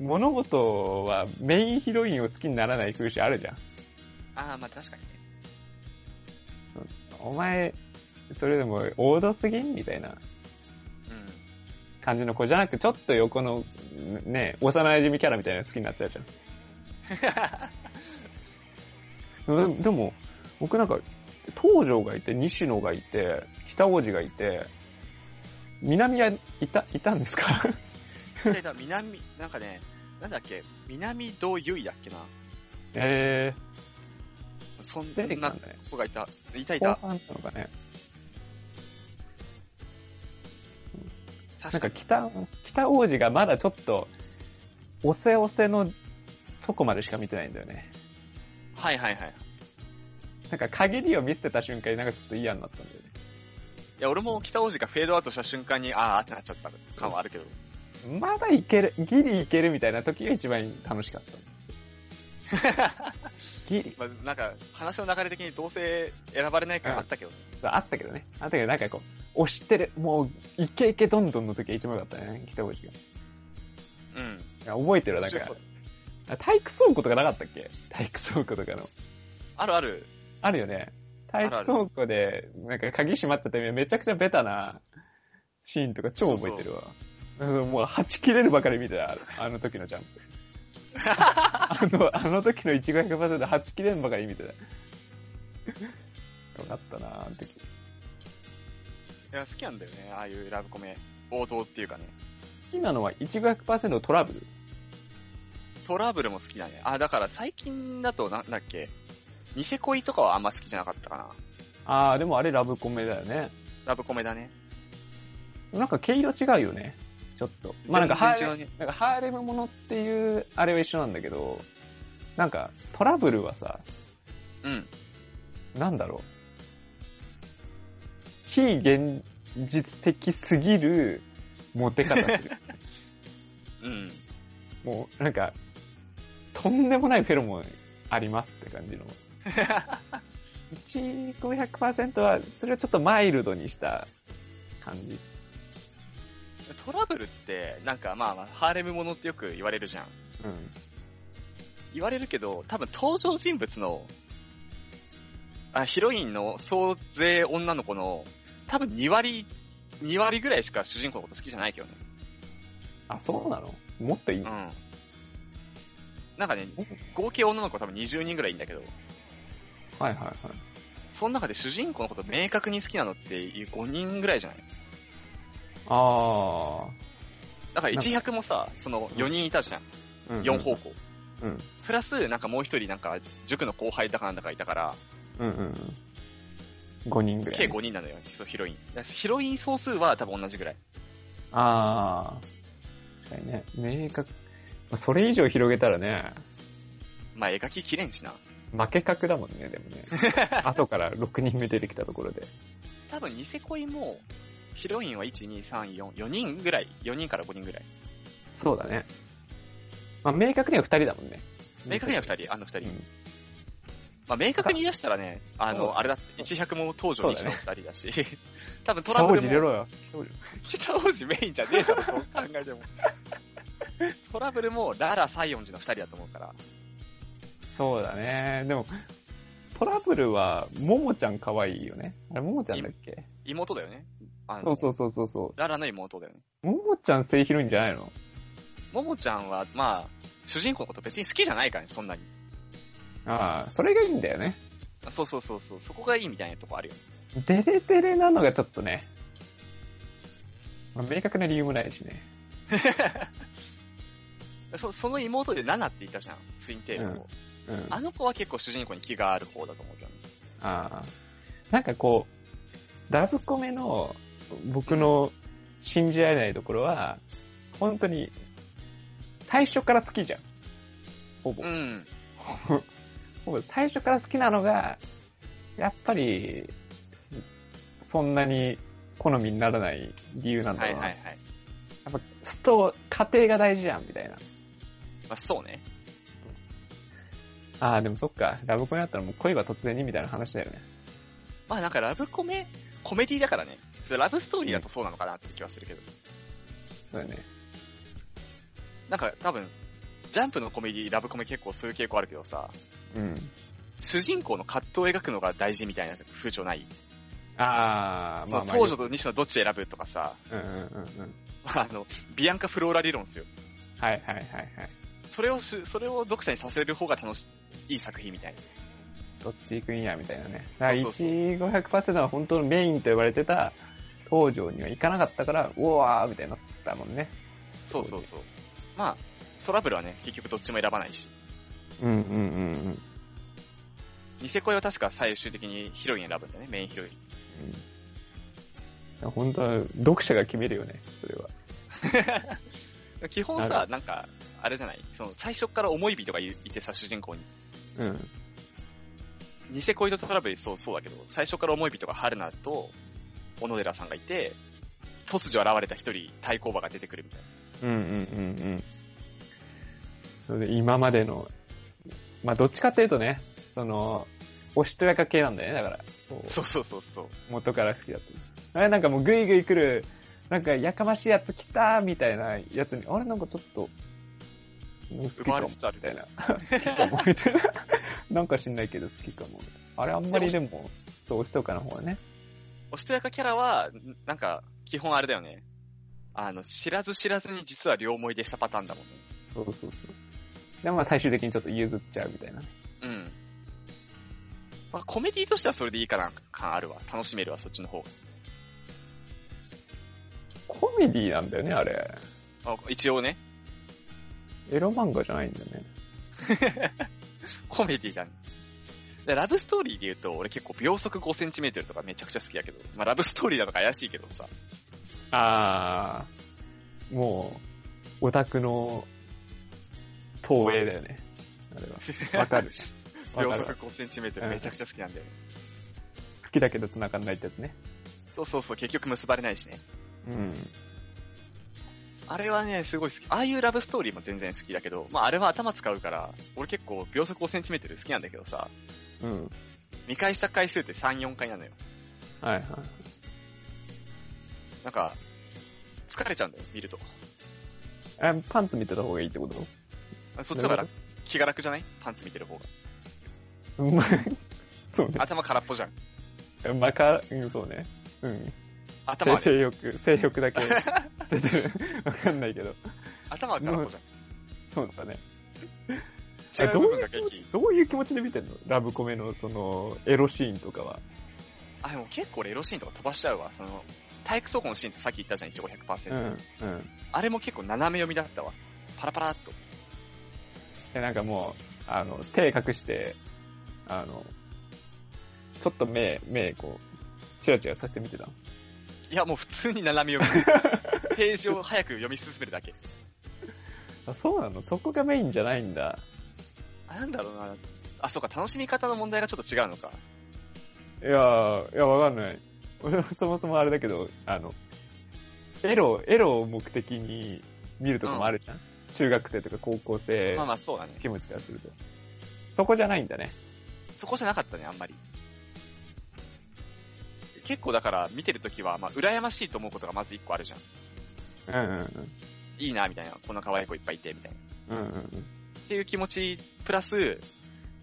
物事はメインヒロインを好きにならない風習あるじゃん。ああ、まあ確かにね。お前、それでも王道すぎ？んみたいなうん。感じの子じゃなく、ちょっと横の、ね、幼馴染キャラみたいなの好きになっちゃうじゃん。ででも、僕なんか、東条がいて、西野がいて、北王子がいて、南はいた、いたんですか？南、なんかね、なんだっけ、南堂ゆいだっけな？えそんー、出てきたなんだね。子がいた。いたいた。後半なのかね。なん確か。北、北王子がまだちょっと、おせおせのとこまでしか見てないんだよね。はいはいはい。なんか限りを見せてた瞬間になんかちょっと嫌になったんだよね。いや、俺も北王子がフェードアウトした瞬間に、あーってなっちゃった感はあるけど。まだいける、ギリいけるみたいな時が一番楽しかった まあ、なんか、話の流れ的にどうせ選ばれない感あったけどね。そうあったけどね。あったけどなんかこう、押してる、もう、イケイケどんどんの時が一番良かったね、北王子が。いうん。や覚えてるなんか体育倉庫とかなかったっけ？体育倉庫とかの。あるある。あるよね。体育倉庫で、なんか鍵閉まったためにめちゃくちゃベタなシーンとか超覚えてるわ。うんもう、はち切れるばかり見てた、あの時のジャンプ。あの、あの時の一5 100%ではち切れるばかり見てた。よかったなあの時。いや、好きなんだよね。ああいうラブコメ。王道っていうかね。好きなのは一5 100%のトラブル。トラブルも好きだね。あ、だから最近だとなんだっけ？ニセ恋とかはあんま好きじゃなかったかな。あー、でもあれラブコメだよね。ラブコメだね。なんか毛色違うよね。ちょっと。まあなんかハーレム。なんかハーレムものっていうあれは一緒なんだけど、なんかトラブルはさ、うん。なんだろう。非現実的すぎるモテ方する。うん。もうなんか、とんでもないフェロモンありますって感じの。1、500%は、それをちょっとマイルドにした感じ。トラブルって、なんかまあまあ、ハーレムものってよく言われるじゃん。うん。言われるけど、多分登場人物の、あ、ヒロインの総勢女の子の、多分2割、2割ぐらいしか主人公のこと好きじゃないけどね。あ、そうなの？もっといい、うん。なんかね、合計女の子多分20人ぐらいいんだけど、はいはいはい。その中で主人公のこと明確に好きなのっていう5人ぐらいじゃない？あだから100もさ、その4人いたじゃん。ー。うん4方向。うん。プラス、なんかもう一人なんか、塾の後輩だかなんだかいたから、うんうんうん。5人ぐらい。計5人なのよ、そうヒロイン。ヒロイン総数は多分同じぐらい。あー。確かにね。明確。まあそれ以上広げたらね、まあ、描ききれんしな。負け格だもんね、でもね。後から6人目出てきたところで。多分、ニセ恋も、ヒロインは1、2、3、4、4人ぐらい。4人から5人ぐらい。そうだね。まあ、明確には2人だもんね。明確には2人、あの2人。うんまあ、明確に言い出したらね、あの、あれだって、100も東条西の2人だし、多分トトラブルも、ル入れろよ。北王子メインじゃねえだろ、どう考えても。トラブルも、ララ、西園寺の2人だと思うから。そうだね。でも、トラブルは、ももちゃん可愛いよね。あれ、ももちゃんだっけ？妹だよね。あのそうそうそうそうそララの妹だよね。う。ももちゃん正ヒロインじゃないの？ももちゃんは、まあ、主人公のこと別に好きじゃないからね、そんなに。ああ、それがいいんだよね。そうそうそうそう、そこがいいみたいなとこあるよ。デレデレなのがちょっとね、まあ、明確な理由もないしね。そその妹でナナって言ったじゃん、ツインテールの子。うん。あの子は結構主人公に気がある方だと思うけどね。ああ。なんかこう、ラブコメの僕の信じられないところは、本当に、最初から好きじゃん。ほぼ。うん。ほぼ最初から好きなのが、やっぱり、そんなに好みにならない理由なんだろうな。はいはいはい。やっぱ、スト家庭が大事じゃん、みたいな。まあそうね。ああ、でもそっか。ラブコメだったらもう恋は突然にみたいな話だよね。まあなんかラブコメ、コメディだからね。ラブストーリーだとそうなのかなって気はするけど。そうだね。なんか多分、ジャンプのコメディ、ラブコメ結構そういう傾向あるけどさ、うん。主人公の葛藤を描くのが大事みたいな風潮ない、ああ、そまあまあ。の当女と西野どっち選ぶとかさ、うんうんうんうん。あの、ビアンカ・フローラ理論ですよ。はいはいはいはい。それをし、それを読者にさせる方が楽しい、いい作品みたいな。どっち行くんや、みたいなね。だから、そうそうそう1500%は本当のメインと呼ばれてた東条には行かなかったから、うわーみたいになったもんね。そうそうそう。まあ、トラブルはね、結局どっちも選ばないし。うんうんうんうん。ニセ恋は確か最終的にヒロイン選ぶんだよね、メインヒロイン。うん、本当は読者が決めるよね、それは。基本さ、なんか、あれじゃない？その、最初から思い人がいいてさ、主人公に。うん。ニセ恋とトラブルそうそうだけど、最初から思い人が春菜と小野寺さんがいて、突如現れた一人対抗馬が出てくるみたいな。うんうんうんうん。それで今までの、まあどっちかっていうとね、その、おしとやか系なんだよね、だから。そうそうそうそう。元から好きだった。あれなんかもうグイグイ来る、なんかやかましいやつ来たみたいなやつに、あれなんかちょっと、好きかも奪われつつあるみたいな。好きかもみたいな。なんか知んないけど好きかも。あれあんまりでも、そう、おしとかの方はね。おしとやかキャラは、んなんか、基本あれだよね。あの、知らず知らずに実は両思いでしたパターンだもんね。そうそうそう。でもまあ最終的にちょっと譲っちゃうみたいなね。うん。まあ、コメディとしてはそれでいいかな、感あるわ。楽しめるわ、そっちの方が。コメディなんだよね、あれ。あ一応ね、エロ漫画じゃないんだよね。コメディだね。でラブストーリーで言うと、俺結構秒速5センチメートルとかめちゃくちゃ好きだけど、まあラブストーリーなのか怪しいけどさ。あー、もう、オタクの投影だよね。あれは。わかる。わ 秒速5センチメートルめちゃくちゃ好きなんだよね。好きだけど繋がんないってやつね。そうそうそう、結局結ばれないしね。うん。あれはね、すごい好き。ああいうラブストーリーも全然好きだけど、まああれは頭使うから、俺結構秒速5センチメートル好きなんだけどさ、うん。見返した回数って3、4回なのよ。はいはい。なんか、疲れちゃうんだよ、見ると。あパンツ見てた方がいいってこと？あそっちの方が楽気が楽じゃない？パンツ見てる方が。うんまあ そうね。頭空っぽじゃん。まあか、うん、そうね。うん。頭性欲、性欲だけ出てる。わかんないけど。頭は空っぽじゃん。そうだね。違う部分がどういう気持ち激。どういう気持ちで見てんの？ラブコメのその、エロシーンとかは。あ、でも結構俺エロシーンとか飛ばしちゃうわ。その、体育倉庫のシーンってさっき言ったじゃん、一応100%。うん、うん。あれも結構斜め読みだったわ。パラパラっと。で、なんかもう、あの、手隠して、あの、ちょっと目、目、こう、チラチラさせて見てたの？いや、もう普通に斜め読み。ページを早く読み進めるだけ。あ、そうなの？そこがメインじゃないんだ。あ、なんだろうな。あ、そうか、楽しみ方の問題がちょっと違うのか。いやー、いや、わかんない。俺 はそもそもあれだけど、あの、エロ、エロを目的に見るとかもあるじゃん。中学生とか高校生まあまあそうだね。気持ちからすると。そこじゃないんだね。そこじゃなかったね、あんまり。結構だから見てるときは、まあ、羨ましいと思うことがまず一個あるじゃん。うんうんうん。いいな、みたいな。こんな可愛い子いっぱいいて、みたいな。うんうんうん。っていう気持ち、プラス、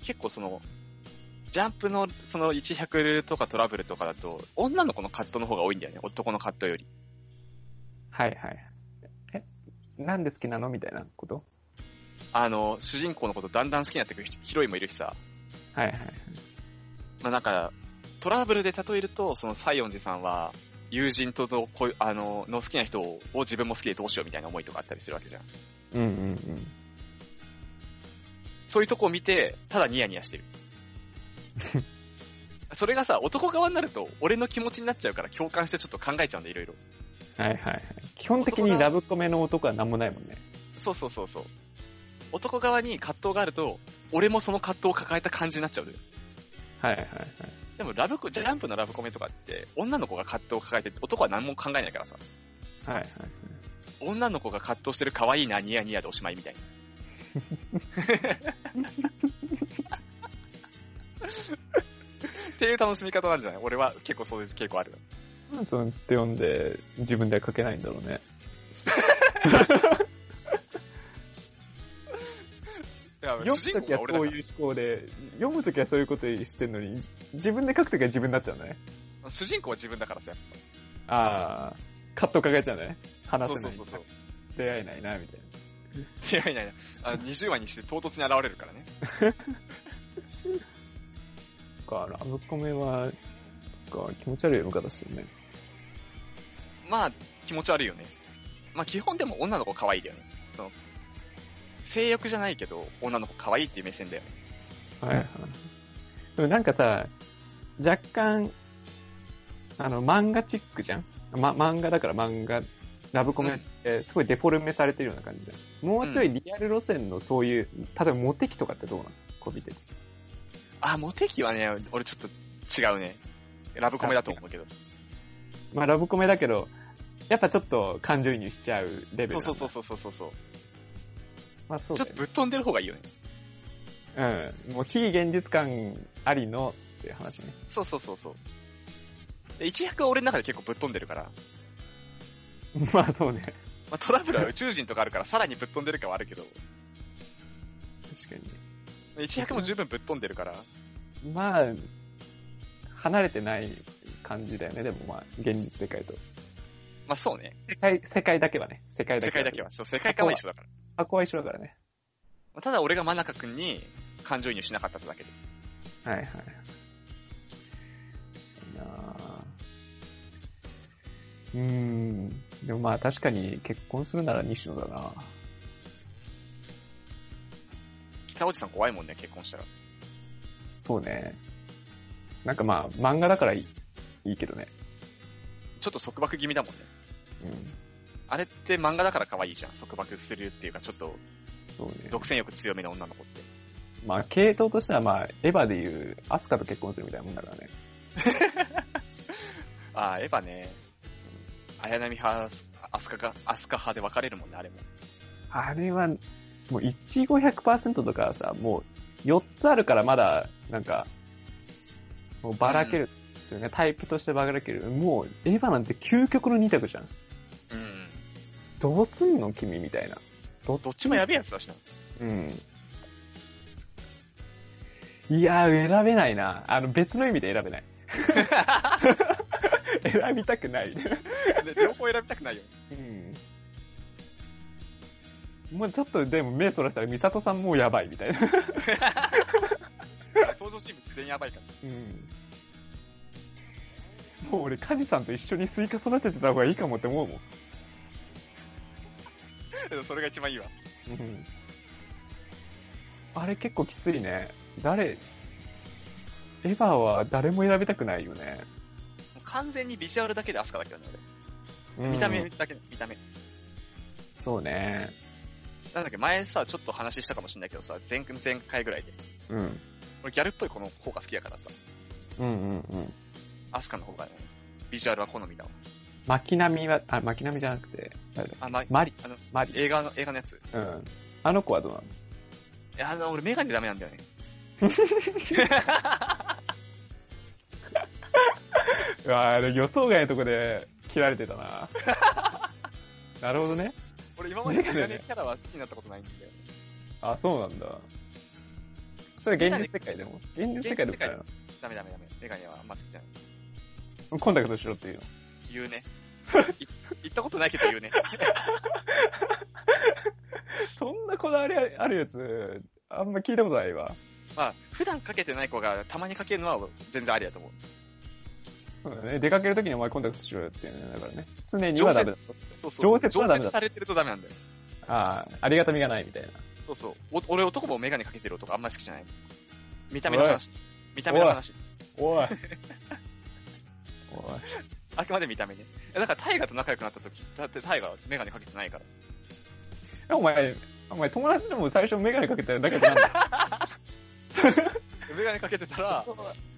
結構その、ジャンプのその100とかトラブルとかだと、女の子のカットの方が多いんだよね。男のカットより。はいはい。えなんで好きなのみたいなこと？あの、主人公のことだんだん好きになってくるヒロインもいるしさ。はいはい。まあなんか、トラブルで例えると、その西園寺さんは、友人とのあのの好きな人を自分も好きでどうしようみたいな思いとかあったりするわけじゃん。うんうんうん。そういうとこを見て、ただニヤニヤしてる。それがさ、男側になると、俺の気持ちになっちゃうから共感してちょっと考えちゃうんだ、いろいろ。はいはいはい。基本的にラブコメの男は何もないもんね。そうそうそうそう。男側に葛藤があると、俺もその葛藤を抱えた感じになっちゃうのよ。はいはいはい。でもラブコ、ジャンプのラブコメとかって、女の子が葛藤を抱えてて、男は何も考えないからさ。はいはい。女の子が葛藤してる可愛いな、ニヤニヤでおしまいみたいな。っていう楽しみ方なんじゃない？俺は結構そういう傾向ある。なんでそうやって読んで自分では書けないんだろうね。いや読むときはそうう。いう思考で、読むときはそういうことしてんのに、自分で書くときは自分になっちゃうんだね。主人公は自分だからさ。ああ、カット抱えちゃうね。話せない。そうそうそうそう。出会えないな、みたいいやいやいや、あの20話にして唐突に現れるからね。な。か、ラブコメは、か気持ち悪い読み方するね。まあ、気持ち悪いよね。まあ基本でも女の子可愛いだよね。その、性欲じゃないけど、女の子可愛いっていう目線だよね。はいはい。でもなんかさ、若干、あの、漫画チックじゃん？ま、漫画だから漫画、ラブコメってすごいデフォルメされてるような感じじゃん。もうちょいリアル路線のそういう、例えばモテ期とかってどうなの？こう見てて。あ、モテ期はね、俺ちょっと違うね。ラブコメだと思うけど。まあラブコメだけど、やっぱちょっと感情移入しちゃうレベル。そうそうそううそうそうそう。まあそうちょっとぶっ飛んでる方がいいよね。うん。もう非現実感ありのっていう話ね。そうそうそうそう。で一役は俺の中で結構ぶっ飛んでるから、まあそうね。まあ、トラブルは宇宙人とかあるからさらにぶっ飛んでるかはあるけど、確かに。一役も十分ぶっ飛んでるから、まあ、離れてない感じだよね。でもまあ、現実世界と。まあそうね。世界、世界だけはね。世界だけ世界だけは。そう、世界観は一緒だから。箱は一緒だからね。まあただ俺が真中くんに感情移入しなかっただけで。はいはい。いいなぁうーん。でもまあ確かに結婚するなら西野だな北落さん怖いもんね、結婚したら。そうね。なんかまあ、漫画だからいいいいけどね。ちょっと束縛気味だもんね。うん。あれって漫画だから可愛いじゃん。束縛するっていうか、ちょっとそうね。独占欲強めの女の子って。まあ、系統としてはまあ、エヴァでいう、アスカと結婚するみたいなもんだからね。ああ、エヴァね。綾波派、アスカが、アスカ派で分かれるもんね、あれも。あれは、もう、一語100%とかさ、もう、4つあるからまだ、なんか、もうばらけるっていうか、タイプとしてばらける。もう、エヴァなんて究極の2択じゃん。うん。どうすんの君みたいな。ど、どっちもやべえやつだしな。うん。いやー、選べないな。あの、別の意味で選べない。選びたくない。で両方選びたくないよ。うん。もうちょっとでも目そらしたら、ミサトさんもうやばいみたいな。登場人物全員やばいから。うん。もう俺、カジさんと一緒にスイカ育ててた方がいいかもって思うもん。それが一番いいわ。うん。あれ結構きついね。誰、エヴァは誰も選びたくないよね。完全にビジュアルだけでアスカだけどね、俺。うん見た目だけ、見た目。そうね。なんだっけ、前さ、ちょっと話したかもしれないけどさ、前前回ぐらいで。うん。俺ギャルっぽい子の方が好きやからさ、うんうんうん。アスカの方がね、ビジュアルは好みだわ。巻波は、あ、巻波じゃなくて、誰だあ、ま、マリ、あの、マリ。映画の、映画のやつ。いうん。あの子はどうなの？や、あの、俺メガネダメなんだよね。うわあれ予想外のとこで切られてたな。なるほどね。俺今までメガネキャラは好きになったことないんだよね。あ、そうなんだ。それ現実世界でも？現実世界でもダメダメダメ。メガネはあんま好きじゃない。コンタクトしろっていうの？言うね。い行ったことないけど言うね。そんなこだわりあるやつ、あんま聞いたことないわ。まあ、普段かけてない子がたまにかけるのは全然ありだと思う。そうだね。出かけるときにお前コンタクトしろよっていうね。だからね。常にはダメだ。そうそう。常設はダメだ常設されてるとダメなんだよ。ああ、ありがたみがないみたいな。そうそう。お俺男もメガネかけてる男あんまり好きじゃない。見た目の話。見た目の話。おい。おい。あくまで見た目ね。だからタイガと仲良くなった時、だってタイガメガネかけてないから。お前、お前友達でも最初メガネかけてるだけどなんだメガネかけてたら、あ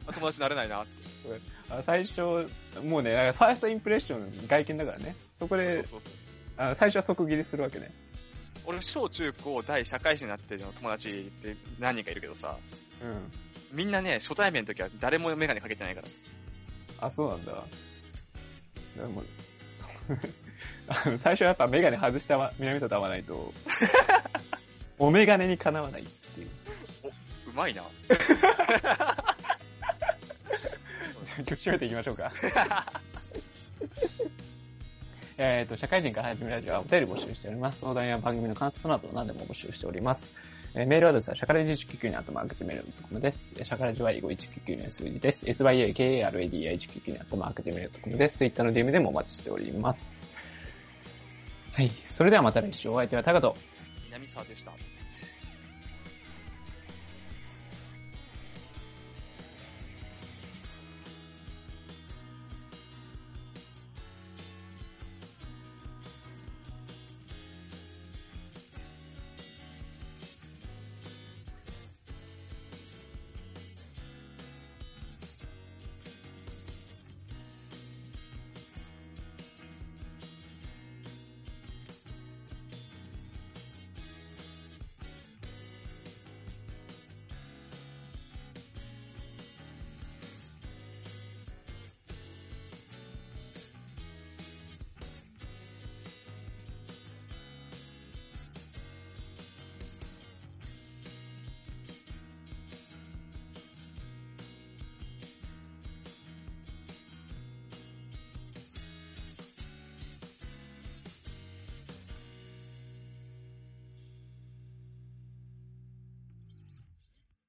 友達になれないな最初、もうね、ファーストインプレッション外見だからね。そこそうで、そうそう。あ最初は即切りするわけね。俺、小中高大社会人になってるの友達って何人かいるけどさ、うん。みんなね、初対面の時は誰もメガネかけてないから。あ、そうなんだ。でも、最初はやっぱメガネ外した南里合わないと、お眼鏡にかなわないっていう。うまいな。曲締めていきましょうか。えっと、社会人から始めるラジオはお便り募集しております。相談や番組の感想など何でも募集しております。えーメールアドレスは、シャカレジ199にあとマークジメールドットコムです。シャカレジは5199の数字です。syakaradi199 にあとマークジメールドットコムです。ツイッターの DM でもお待ちしております。はい。それではまた来週お相手はタカと。南沢でした。